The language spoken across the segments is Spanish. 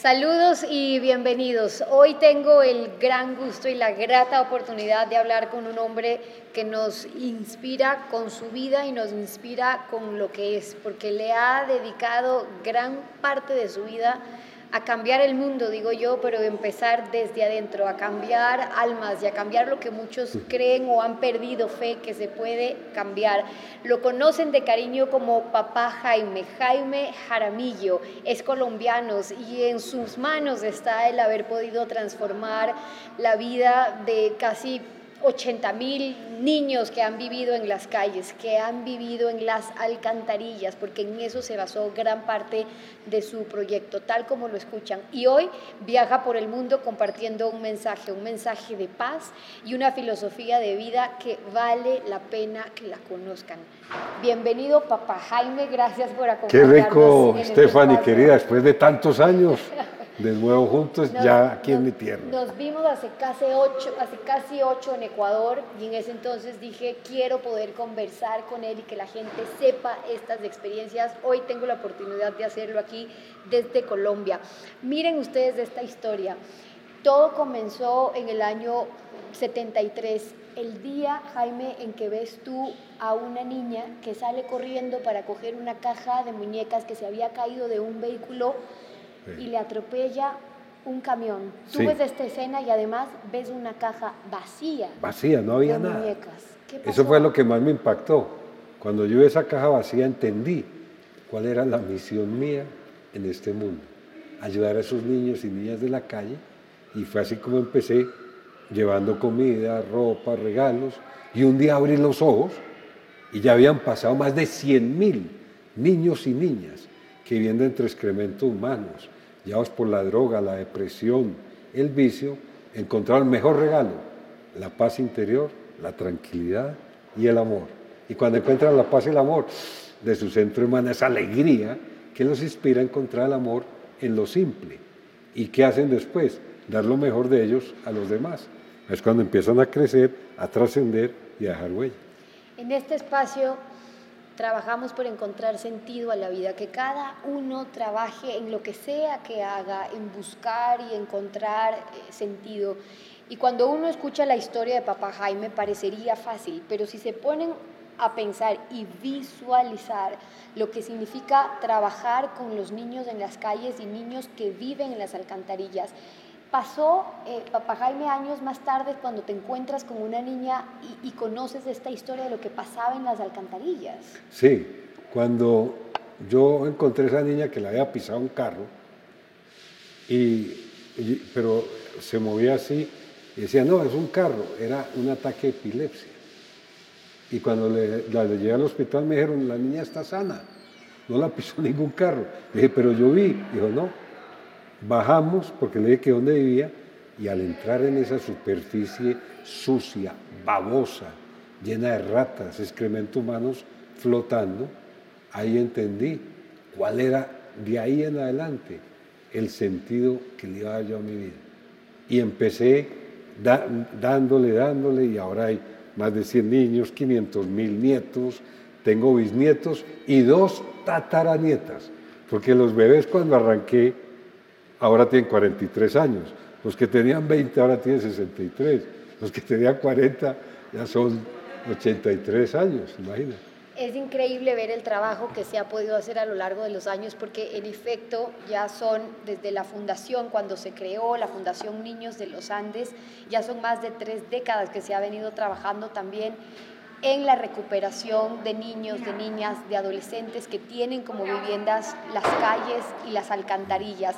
Saludos y bienvenidos. Hoy tengo el gran gusto y la grata oportunidad de hablar con un hombre que nos inspira con su vida y nos inspira con lo que es, porque le ha dedicado gran parte de su vida a cambiar el mundo, digo yo, pero empezar desde adentro, a cambiar almas y a cambiar lo que muchos creen o han perdido fe que se puede cambiar. Lo conocen de cariño como papá Jaime, Jaime Jaramillo, es colombiano y en sus manos está el haber podido transformar la vida de casi 80 mil niños que han vivido en las calles, que han vivido en las alcantarillas, porque en eso se basó gran parte de su proyecto, tal como lo escuchan. Y hoy viaja por el mundo compartiendo un mensaje, un mensaje de paz y una filosofía de vida que vale la pena que la conozcan. Bienvenido, papá Jaime, gracias por acompañarnos. Qué rico, este Stephanie, querida, después de tantos años. de nuevo juntos ya aquí en mi tierra. Nos vimos hace casi, ocho, hace casi ocho en Ecuador y en ese entonces dije, quiero poder conversar con él y que la gente sepa estas experiencias. Hoy tengo la oportunidad de hacerlo aquí desde Colombia. Miren ustedes esta historia. Todo comenzó en el año 73, el día, Jaime, en que ves tú a una niña que sale corriendo para coger una caja de muñecas que se había caído de un vehículo y le atropella un camión. Tú ves esta escena y además ves una caja vacía. Vacía, no había nada. Eso fue lo que más me impactó. Cuando yo vi esa caja vacía entendí cuál era la misión mía en este mundo. Ayudar a esos niños y niñas de la calle. Y fue así como empecé, llevando comida, ropa, regalos. Y un día abrí los ojos y ya habían pasado más de 100 mil niños y niñas que viviendo entre excrementos humanos, llevados por la droga, la depresión, el vicio, encontraron el mejor regalo, la paz interior, la tranquilidad y el amor. Y cuando encuentran la paz y el amor, de su centro humano esa alegría que los inspira a encontrar el amor en lo simple. ¿Y qué hacen después? Dar lo mejor de ellos a los demás. Es cuando empiezan a crecer, a trascender y a dejar huella. En este espacio trabajamos por encontrar sentido a la vida, que cada uno trabaje en lo que sea que haga, en buscar y encontrar eh, sentido. Y cuando uno escucha la historia de Papá Jaime parecería fácil, pero si se ponen a pensar y visualizar lo que significa trabajar con los niños en las calles y niños que viven en las alcantarillas, Pasó, eh, papá Jaime, años más tarde cuando te encuentras con una niña y, conoces esta historia de lo que pasaba en las alcantarillas. Sí, cuando yo encontré a esa niña que la había pisado un carro, y, pero se movía así y decía, no, es un carro, era un ataque de epilepsia. Y cuando le, la, llegué al hospital me dijeron, la niña está sana, no la pisó ningún carro. dije, pero yo vi, dijo, no, Bajamos porque le dije que dónde vivía y al entrar en esa superficie sucia, babosa, llena de ratas, excrementos humanos flotando, ahí entendí cuál era de ahí en adelante el sentido que le iba a dar yo a mi vida. Y empecé dándole, dándole, y ahora hay más de 100 niños, 500 mil nietos, tengo bisnietos y dos tataranietas, porque los bebés cuando arranqué ahora tienen 43 años. Los que tenían 20 ahora tienen 63. Los que tenían 40 ya son 83 años, imagina. Es increíble ver el trabajo que se ha podido hacer a lo largo de los años porque en efecto ya son desde la fundación, cuando se creó la Fundación Niños de los Andes, ya son más de tres décadas que se ha venido trabajando también en la recuperación de niños, de niñas, de adolescentes que tienen como viviendas las calles y las alcantarillas.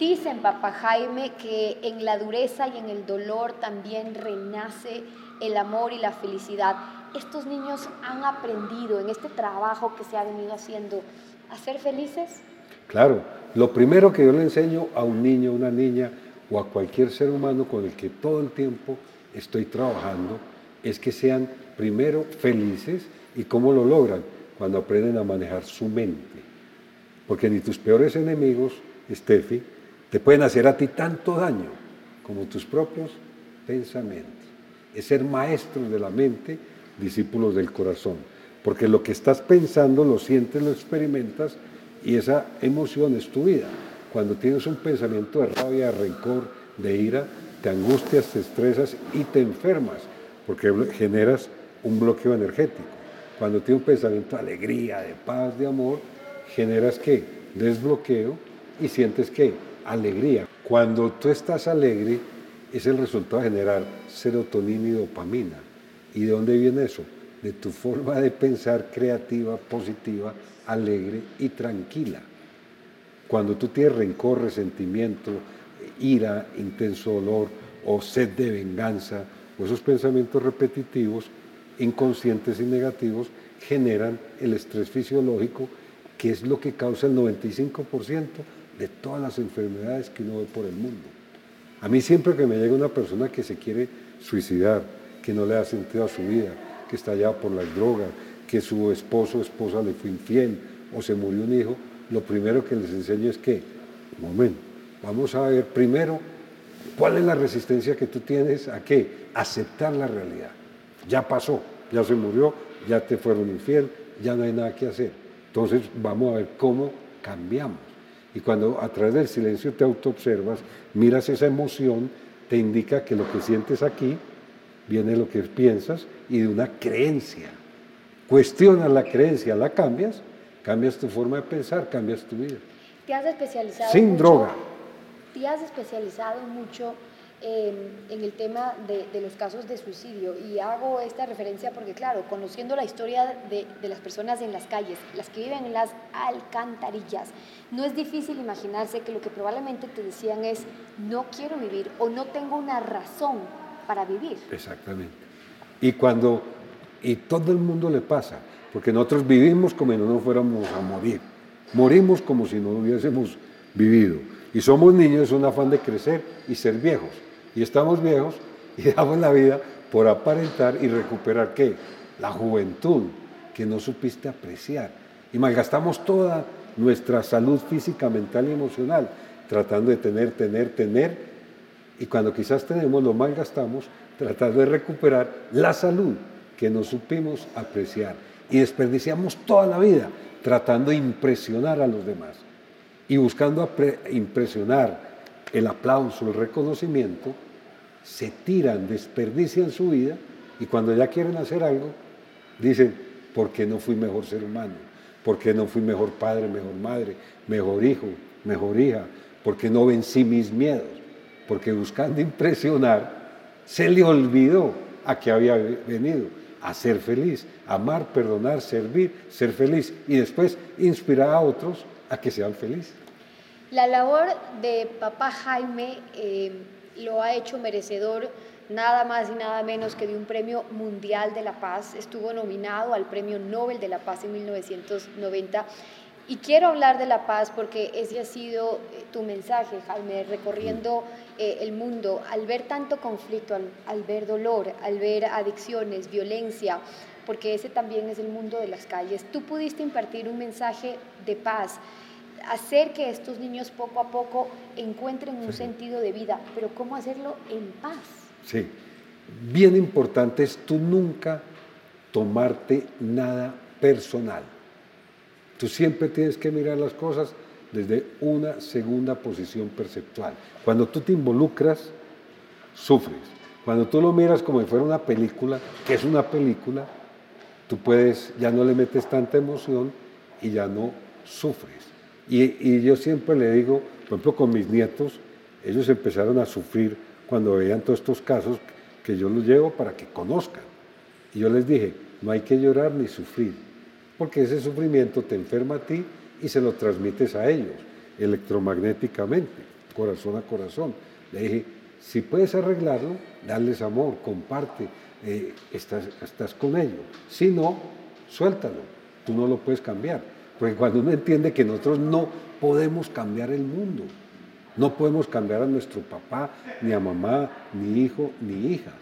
Dicen, papá Jaime, que en la dureza y en el dolor también renace el amor y la felicidad. Estos niños han aprendido en este trabajo que se ha venido haciendo a ser felices. Claro, lo primero que yo le enseño a un niño, una niña o a cualquier ser humano con el que todo el tiempo estoy trabajando es que sean primero felices y cómo lo logran cuando aprenden a manejar su mente. Porque ni tus peores enemigos, Steffi, te pueden hacer a ti tanto daño como tus propios pensamientos. Es ser maestros de la mente, discípulos del corazón. Porque lo que estás pensando lo sientes, lo experimentas y esa emoción es tu vida. Cuando tienes un pensamiento de rabia, de rencor, de ira, te angustias, te estresas y te enfermas, porque generas un bloqueo energético. Cuando tienes un pensamiento de alegría, de paz, de amor, generas qué? Desbloqueo y sientes qué? Alegría. Cuando tú estás alegre, es el resultado de generar serotonina y dopamina. ¿Y de dónde viene eso? De tu forma de pensar creativa, positiva, alegre y tranquila. Cuando tú tienes rencor, resentimiento, ira, intenso dolor o sed de venganza o esos pensamientos repetitivos, inconscientes y negativos, generan el estrés fisiológico, que es lo que causa el 95% de todas las enfermedades que uno ve por el mundo. A mí siempre que me llega una persona que se quiere suicidar, que no le da sentido a su vida, que está allá por las drogas, que su esposo o esposa le fue infiel o se murió un hijo, lo primero que les enseño es que, momento, vamos a ver primero cuál es la resistencia que tú tienes a qué, aceptar la realidad. Ya pasó, ya se murió, ya te fueron infiel, ya no hay nada que hacer. Entonces vamos a ver cómo cambiamos. Y cuando a través del silencio te autoobservas, miras esa emoción, te indica que lo que sientes aquí viene de lo que piensas y de una creencia. Cuestionas la creencia, la cambias, cambias tu forma de pensar, cambias tu vida. ¿Te has especializado Sin droga. ¿Te has especializado mucho en el tema de, los casos de suicidio. Y hago esta referencia porque, claro, conociendo la historia de, de, las personas en las calles, las que viven en las alcantarillas, no es difícil imaginarse que lo que probablemente te decían es, no quiero vivir o no tengo una razón para vivir. Exactamente. Y cuando, y todo el mundo le pasa, porque nosotros vivimos como si no nos fuéramos a morir, morimos como si no hubiésemos vivido. Y somos niños, es un afán de crecer y ser viejos y estamos viejos y damos la vida por aparentar y recuperar qué? La juventud que no supiste apreciar. Y malgastamos toda nuestra salud física, mental y emocional tratando de tener, tener, tener. Y cuando quizás tenemos, lo malgastamos tratando de recuperar la salud que no supimos apreciar. Y desperdiciamos toda la vida tratando de impresionar a los demás. Y buscando impresionar el aplauso, el reconocimiento, se tiran, desperdician su vida y cuando ya quieren hacer algo, dicen, ¿por qué no fui mejor ser humano? ¿Por qué no fui mejor padre, mejor madre, mejor hijo, mejor hija? ¿Por qué no vencí mis miedos? Porque buscando impresionar, se le olvidó a qué había venido, a ser feliz, amar, perdonar, servir, ser feliz y después inspirar a otros a que sean felices. La labor de papá Jaime eh, lo ha hecho merecedor nada más y nada menos que de un premio mundial de la paz. Estuvo nominado al Premio Nobel de la Paz en 1990. Y quiero hablar de la paz porque ese ha sido eh, tu mensaje, Jaime, recorriendo eh, el mundo, al ver tanto conflicto, al ver dolor, al ver adicciones, violencia, porque ese también es el mundo de las calles. Tú pudiste impartir un mensaje de paz hacer que estos niños poco a poco encuentren un sentido de vida, pero ¿cómo hacerlo en paz? Sí, bien importante es tú nunca tomarte nada personal. Tú siempre tienes que mirar las cosas desde una segunda posición perceptual. Cuando tú te involucras, sufres. Cuando tú lo miras como si fuera una película, que es una película, tú puedes, ya no le metes tanta emoción y ya no sufres. Y, yo siempre le digo, por ejemplo, con mis nietos, ellos empezaron a sufrir cuando veían todos estos casos que yo los llevo para que conozcan. Y yo les dije, no hay que llorar ni sufrir, porque ese sufrimiento te enferma a ti y se lo transmites a ellos electromagnéticamente, corazón a corazón. Le dije, si puedes arreglarlo, darles amor, comparte, eh, estás, estás con ellos. Si no, suéltalo, tú no lo puedes cambiar. Porque cuando uno entiende que nosotros no podemos cambiar el mundo, no podemos cambiar a nuestro papá, ni a mamá, ni hijo, ni hija.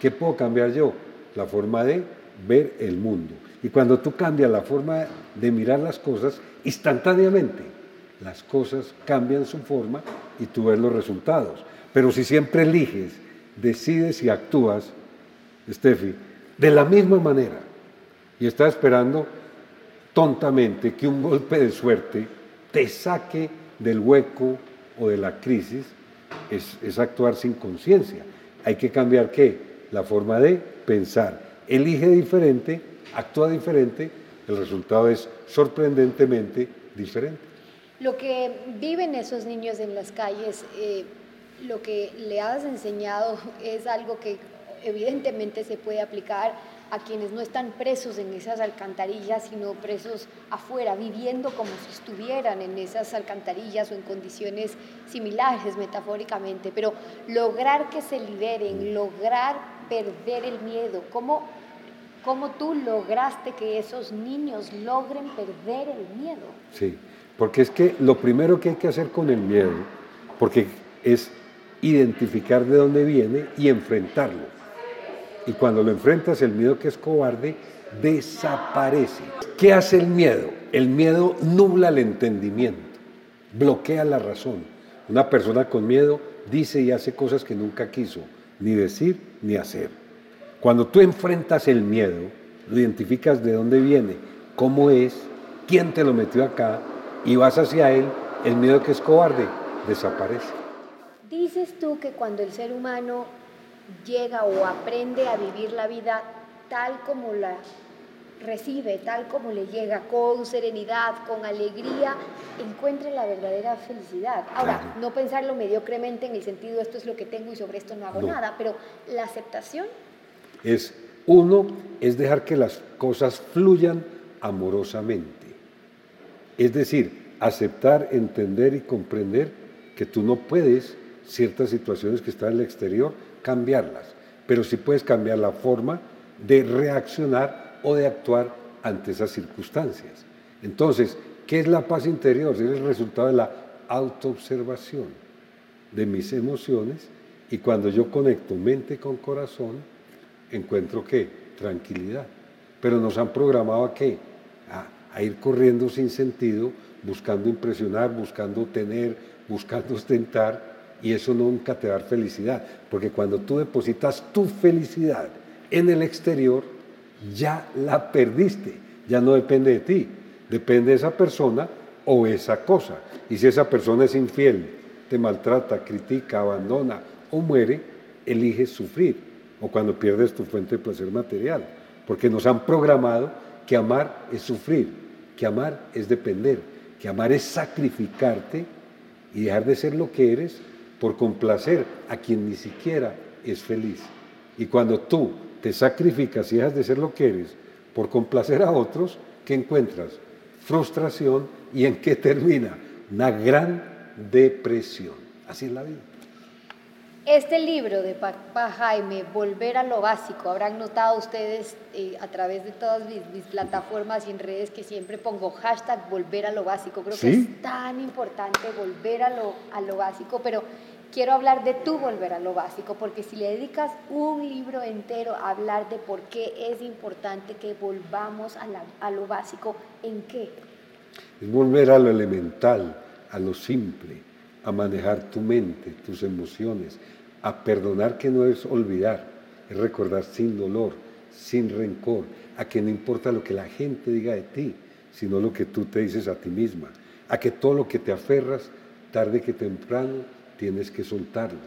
¿Qué puedo cambiar yo? La forma de ver el mundo. Y cuando tú cambias la forma de mirar las cosas, instantáneamente las cosas cambian su forma y tú ves los resultados. Pero si siempre eliges, decides y actúas, Steffi, de la misma manera, y estás esperando tontamente que un golpe de suerte te saque del hueco o de la crisis es, actuar sin conciencia. Hay que cambiar qué? La forma de pensar. Elige diferente, actúa diferente, el resultado es sorprendentemente diferente. Lo que viven esos niños en las calles, eh, lo que le has enseñado es algo que evidentemente se puede aplicar a quienes no están presos en esas alcantarillas, sino presos afuera, viviendo como si estuvieran en esas alcantarillas o en condiciones similares metafóricamente, pero lograr que se liberen, lograr perder el miedo, ¿cómo, cómo tú lograste que esos niños logren perder el miedo? Sí, porque es que lo primero que hay que hacer con el miedo, porque es identificar de dónde viene y enfrentarlo y cuando lo enfrentas, el miedo que es cobarde desaparece. ¿Qué hace el miedo? El miedo nubla el entendimiento, bloquea la razón. Una persona con miedo dice y hace cosas que nunca quiso ni decir ni hacer. Cuando tú enfrentas el miedo, lo identificas de dónde viene, cómo es, quién te lo metió acá y vas hacia él, el miedo que es cobarde desaparece. Dices tú que cuando el ser humano llega o aprende a vivir la vida tal como la recibe, tal como le llega, con serenidad, con alegría, encuentre la verdadera felicidad. Ahora, no pensarlo mediocremente en el sentido esto es lo que tengo y sobre esto no hago nada, pero la aceptación. Es uno, es dejar que las cosas fluyan amorosamente. Es decir, aceptar, entender y comprender que tú no puedes ciertas situaciones que están en el exterior cambiarlas, pero sí puedes cambiar la forma de reaccionar o de actuar ante esas circunstancias. Entonces, ¿qué es la paz interior? Es el resultado de la autoobservación de mis emociones y cuando yo conecto mente con corazón, encuentro qué? Tranquilidad. Pero nos han programado a qué? A, a ir corriendo sin sentido, buscando impresionar, buscando tener, buscando ostentar y eso nunca te da felicidad, porque cuando tú depositas tu felicidad en el exterior, ya la perdiste, ya no depende de ti, depende de esa persona o esa cosa. Y si esa persona es infiel, te maltrata, critica, abandona o muere, eliges sufrir, o cuando pierdes tu fuente de placer material, porque nos han programado que amar es sufrir, que amar es depender, que amar es sacrificarte y dejar de ser lo que eres por complacer a quien ni siquiera es feliz. Y cuando tú te sacrificas y dejas de ser lo que eres por complacer a otros, ¿qué encuentras? Frustración y en qué termina? Una gran depresión. Así es la vida. Este libro de Papá Jaime, Volver a lo Básico, habrán notado ustedes eh, a través de todas mis, plataformas y en redes que siempre pongo hashtag Volver a lo Básico. Creo que es tan importante volver a lo, a lo básico, pero quiero hablar de tu volver a lo básico, porque si le dedicas un libro entero a hablar de por qué es importante que volvamos a, a lo básico, ¿en qué? Es volver a lo elemental, a lo simple, a manejar tu mente, tus emociones, a perdonar que no es olvidar, es recordar sin dolor, sin rencor, a que no importa lo que la gente diga de ti, sino lo que tú te dices a ti misma, a que todo lo que te aferras, tarde que temprano, tienes que soltarlo,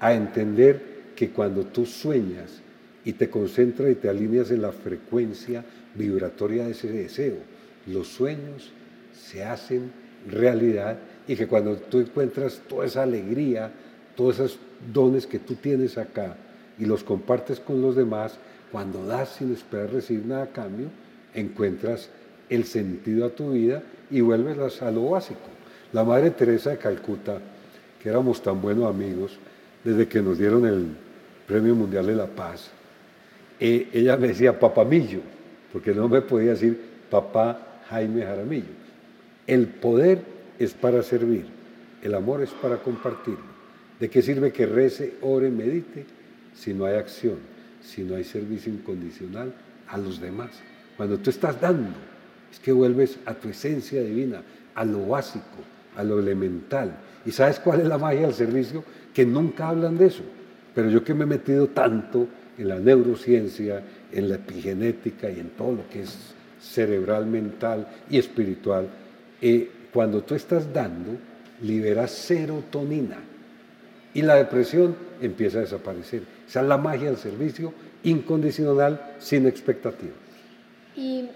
a entender que cuando tú sueñas y te concentras y te alineas en la frecuencia vibratoria de ese deseo, los sueños se hacen realidad y que cuando tú encuentras toda esa alegría, todos esos dones que tú tienes acá y los compartes con los demás, cuando das sin esperar recibir nada a cambio, encuentras el sentido a tu vida y vuelves a lo básico. La Madre Teresa de Calcuta que éramos tan buenos amigos desde que nos dieron el Premio Mundial de la Paz. Eh, ella me decía papamillo, porque no me podía decir papá Jaime Jaramillo. El poder es para servir, el amor es para compartirlo. ¿De qué sirve que rece, ore, medite si no hay acción, si no hay servicio incondicional a los demás? Cuando tú estás dando, es que vuelves a tu esencia divina, a lo básico, a lo elemental. ¿Y sabes cuál es la magia del servicio? Que nunca hablan de eso. Pero yo que me he metido tanto en la neurociencia, en la epigenética y en todo lo que es cerebral, mental y espiritual, eh, cuando tú estás dando, libera serotonina y la depresión empieza a desaparecer. Esa es la magia del servicio incondicional sin expectativa. Y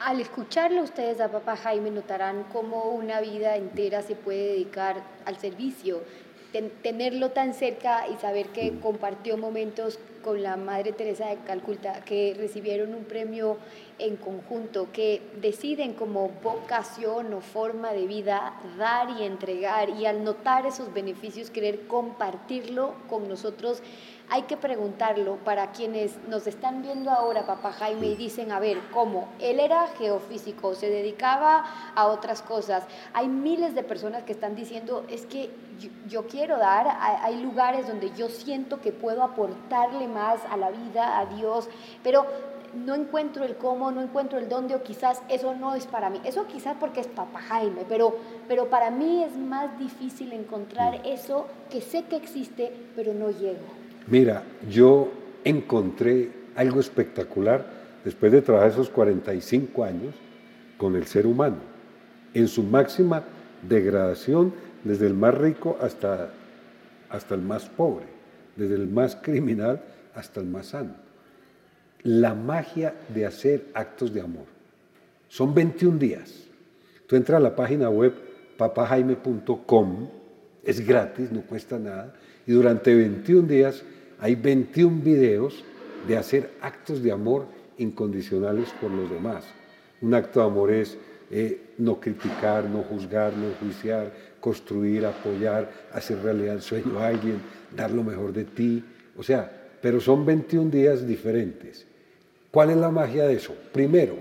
al escucharlo ustedes a papá Jaime notarán cómo una vida entera se puede dedicar al servicio tenerlo tan cerca y saber que compartió momentos con la Madre Teresa de Calcuta, que recibieron un premio en conjunto, que deciden como vocación o forma de vida dar y entregar y al notar esos beneficios querer compartirlo con nosotros hay que preguntarlo para quienes nos están viendo ahora, papá Jaime, y dicen, a ver, ¿cómo? Él era geofísico, se dedicaba a otras cosas. Hay miles de personas que están diciendo, es que yo, quiero dar, hay, lugares donde yo siento que puedo aportarle más a la vida, a Dios, pero no encuentro el cómo, no encuentro el dónde o quizás eso no es para mí. Eso quizás porque es papá Jaime, pero, pero para mí es más difícil encontrar eso que sé que existe, pero no llego. Mira, yo encontré algo espectacular después de trabajar esos 45 años con el ser humano, en su máxima degradación, desde el más rico hasta, hasta el más pobre, desde el más criminal hasta el más sano. La magia de hacer actos de amor. Son 21 días. Tú entras a la página web papajaime.com, es gratis, no cuesta nada, y durante 21 días hay 21 videos de hacer actos de amor incondicionales por los demás. Un acto de amor es eh, no criticar, no juzgar, no juiciar, construir, apoyar, hacer realidad el sueño a alguien, dar lo mejor de ti. O sea, pero son 21 días diferentes. ¿Cuál es la magia de eso? Primero,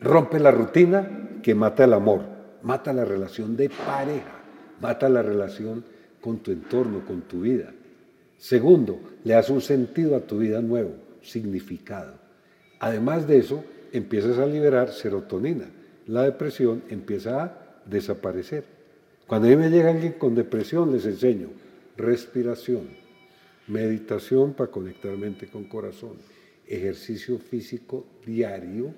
rompe la rutina que mata el amor, mata la relación de pareja, mata la relación con tu entorno, con tu vida. Segundo, le das un sentido a tu vida nuevo, significado. Además de eso, empiezas a liberar serotonina. La depresión empieza a desaparecer. Cuando a mí me llega alguien con depresión, les enseño respiración, meditación para conectar mente con corazón, ejercicio físico diario,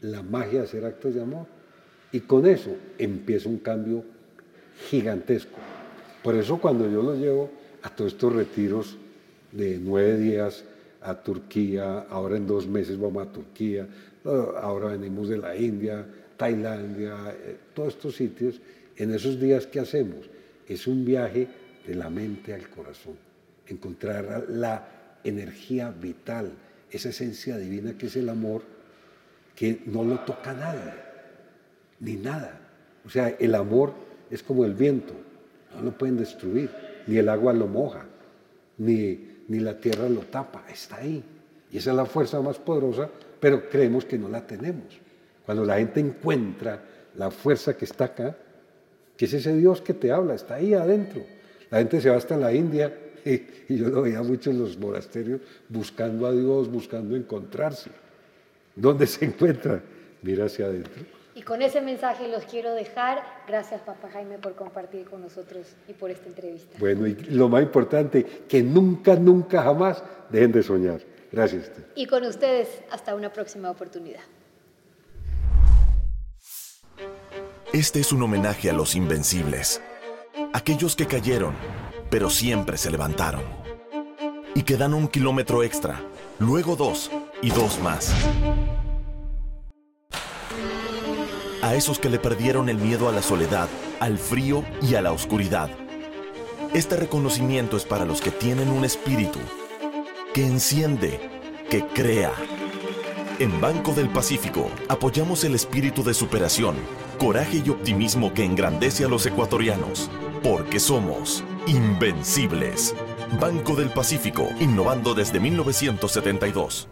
la magia de hacer actos de amor. Y con eso empieza un cambio gigantesco. Por eso cuando yo lo llevo a todos estos retiros de nueve días a Turquía, ahora en dos meses vamos a Turquía, ahora venimos de la India, Tailandia, eh, todos estos sitios, en esos días que hacemos, es un viaje de la mente al corazón, encontrar la energía vital, esa esencia divina que es el amor, que no lo toca nadie, ni nada. O sea, el amor es como el viento, no lo pueden destruir ni el agua lo moja, ni, ni la tierra lo tapa, está ahí. Y esa es la fuerza más poderosa, pero creemos que no la tenemos. Cuando la gente encuentra la fuerza que está acá, que es ese Dios que te habla, está ahí adentro. La gente se va hasta la India y, yo lo veía mucho en los monasterios buscando a Dios, buscando encontrarse. ¿Dónde se encuentra? Mira hacia adentro. Y con ese mensaje los quiero dejar. Gracias, Papá Jaime, por compartir con nosotros y por esta entrevista. Bueno, y lo más importante, que nunca, nunca, jamás dejen de soñar. Gracias. Y con ustedes, hasta una próxima oportunidad. Este es un homenaje a los invencibles, aquellos que cayeron, pero siempre se levantaron, y que dan un kilómetro extra, luego dos y dos más a esos que le perdieron el miedo a la soledad, al frío y a la oscuridad. Este reconocimiento es para los que tienen un espíritu que enciende, que crea. En Banco del Pacífico apoyamos el espíritu de superación, coraje y optimismo que engrandece a los ecuatorianos, porque somos invencibles. Banco del Pacífico, innovando desde 1972.